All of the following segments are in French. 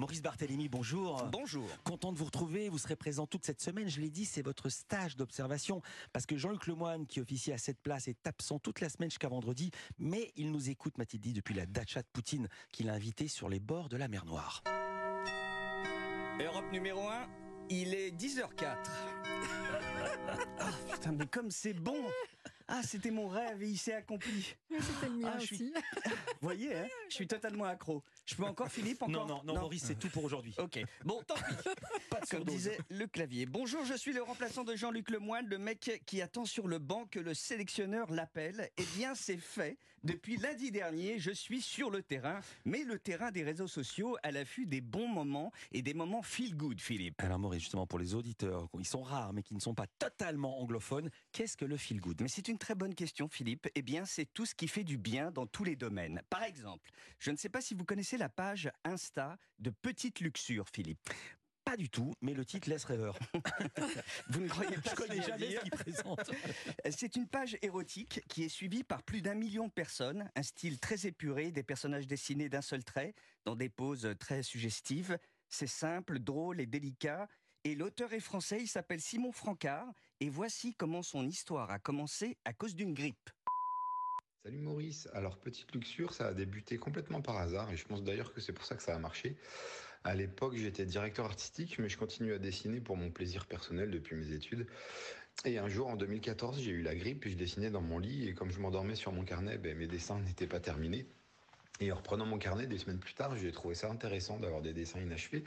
Maurice Barthélémy, bonjour. Bonjour. Content de vous retrouver. Vous serez présent toute cette semaine. Je l'ai dit, c'est votre stage d'observation. Parce que Jean-Luc Lemoine, qui officie à cette place, est absent toute la semaine jusqu'à vendredi. Mais il nous écoute, m'a-t-il dit, depuis la dacha de Poutine, qu'il a invité sur les bords de la mer Noire. Europe numéro 1, il est 10h04. Ah, putain, mais comme c'est bon Ah, c'était mon rêve et il s'est accompli. C'était le mien Ah, suis- aussi. Vous voyez, hein, je suis totalement accro. Je peux encore, Philippe encore Non, non, non, Maurice, c'est tout pour aujourd'hui. Ok, bon, tant pis. Pas de Comme disait le clavier. Bonjour, je suis le remplaçant de Jean-Luc Lemoine, le mec qui attend sur le banc que le sélectionneur l'appelle. Eh bien, c'est fait. Depuis lundi dernier, je suis sur le terrain, mais le terrain des réseaux sociaux à l'affût des bons moments et des moments feel good, Philippe. Alors Maurice, justement, pour les auditeurs, ils sont rares, mais qui ne sont pas totalement anglophones, qu'est-ce que le feel good? Mais c'est une très bonne question, Philippe. Eh bien, c'est tout ce qui fait du bien dans tous les domaines. Par exemple, je ne sais pas si vous connaissez la page Insta de Petite Luxure, Philippe. Pas du tout, mais le titre laisse rêveur. Vous ne croyez pas Je connais jamais ce qu'il présente. C'est une page érotique qui est suivie par plus d'un million de personnes, un style très épuré, des personnages dessinés d'un seul trait, dans des poses très suggestives. C'est simple, drôle et délicat. Et l'auteur est français, il s'appelle Simon Francard. Et voici comment son histoire a commencé à cause d'une grippe. Salut Maurice. Alors Petite Luxure, ça a débuté complètement par hasard et je pense d'ailleurs que c'est pour ça que ça a marché. À l'époque, j'étais directeur artistique, mais je continue à dessiner pour mon plaisir personnel depuis mes études. Et un jour, en 2014, j'ai eu la grippe et je dessinais dans mon lit et comme je m'endormais sur mon carnet, ben, mes dessins n'étaient pas terminés. Et en reprenant mon carnet des semaines plus tard, j'ai trouvé ça intéressant d'avoir des dessins inachevés.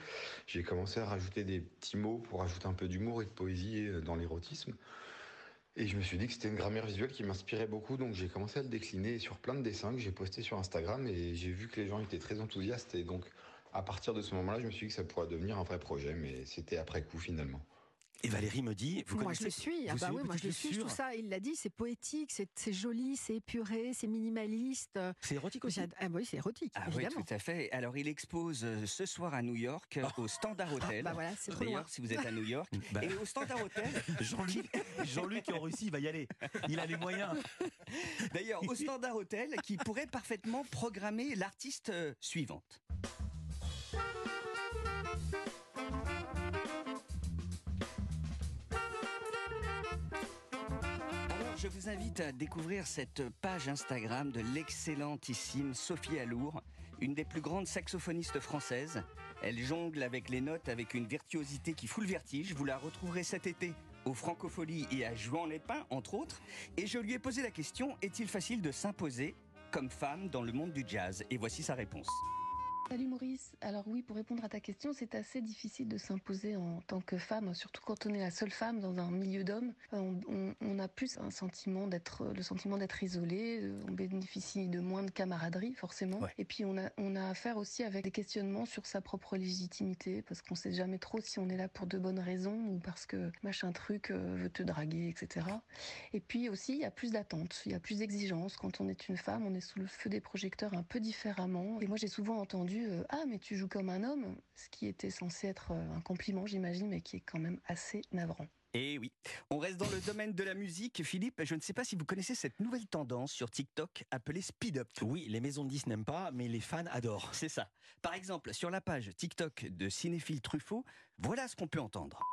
J'ai commencé à rajouter des petits mots pour ajouter un peu d'humour et de poésie euh, dans l'érotisme. Et je me suis dit que c'était une grammaire visuelle qui m'inspirait beaucoup, donc j'ai commencé à le décliner sur plein de dessins que j'ai postés sur Instagram et j'ai vu que les gens étaient très enthousiastes et donc à partir de ce moment-là, je me suis dit que ça pourrait devenir un vrai projet, mais c'était après coup finalement. Et Valérie me dit, vous moi, connaissez je le suis. Ah bah suivez oui, moi, je le suis. Je trouve ça, il l'a dit, c'est poétique, c'est joli, c'est épuré, c'est minimaliste. C'est érotique aussi. Ah oui, c'est érotique, Ah oui, tout à fait. Alors, il expose euh, ce soir à New York, euh, au Standard Hotel. bah voilà, c'est. D'ailleurs, si vous êtes à New York, Bah. et au Standard Hotel, Jean-Luc, Jean-Luc en Russie, il va y aller. Il a les moyens. D'ailleurs, au Standard Hotel, qui pourrait parfaitement programmer l'artiste euh, suivante. Je vous invite à découvrir cette page Instagram de l'excellentissime Sophie Alour, une des plus grandes saxophonistes françaises. Elle jongle avec les notes avec une virtuosité qui fout le vertige. Vous la retrouverez cet été au Francofolie et à Jouan-les-Pins, entre autres. Et je lui ai posé la question est-il facile de s'imposer comme femme dans le monde du jazz? Et voici sa réponse. Salut Maurice. Alors oui, pour répondre à ta question, c'est assez difficile de s'imposer en tant que femme, surtout quand on est la seule femme dans un milieu d'hommes. Euh, On, on- on a plus un sentiment d'être, le sentiment d'être isolé. euh, On bénéficie de moins de camaraderie forcément. Ouais. Et puis on a, on a affaire aussi avec des questionnements sur sa propre légitimité, parce qu'on sait jamais trop si on est là pour de bonnes raisons ou parce que machin truc euh, veut te draguer, etc. Et puis aussi, il y a plus d'attentes, il y a plus d'exigences. Quand on est une femme, on est sous le feu des projecteurs un peu différemment. Et moi, j'ai souvent entendu euh, Ah, mais tu joues comme un homme, ce qui était censé être euh, un compliment, j'imagine, mais qui est quand même assez navrant. Et oui, on reste dans le domaine de la musique. Philippe, je ne sais pas si vous connaissez cette nouvelle tendance sur TikTok appelée Speed Up. Oui, les maisons de disques n'aiment pas, mais les fans adorent. C'est ça. Par exemple, sur la page TikTok de Cinéphile Truffaut, voilà ce qu'on peut entendre.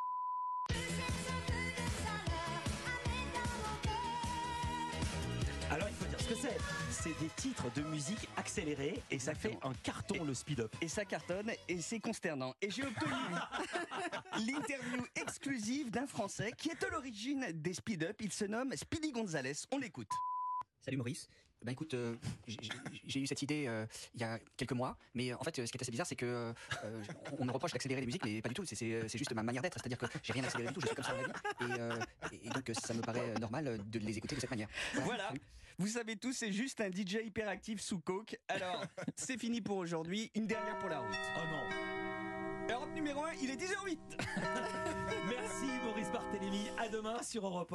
Que c'est. C'est des titres de musique accélérés et ça fait un carton le speed up. Et ça cartonne et c'est consternant. Et j'ai obtenu l'interview exclusive d'un Français qui est à l'origine des Speed Up. Il se nomme Speedy Gonzalez. On l'écoute. Salut Maurice. Ben écoute, euh, j'ai- eu cette idée euh, il y a quelques mois, mais euh, en fait, ce qui est assez bizarre, c'est que euh, on me reproche d'accélérer les musiques, mais pas du tout. C'est- juste ma manière d'être, c'est-à-dire que j'ai rien accéléré du tout. Je suis comme ça dans la vie, et, euh, et- donc ça me paraît normal de les écouter de cette manière. Voilà. Vous savez tous, c'est juste un DJ hyperactif sous coke. Alors, c'est fini pour aujourd'hui. Une dernière pour la route. Oh non. Europe numéro 1, il est 10h08. Merci Maurice Barthélémy. À demain sur Europe 1.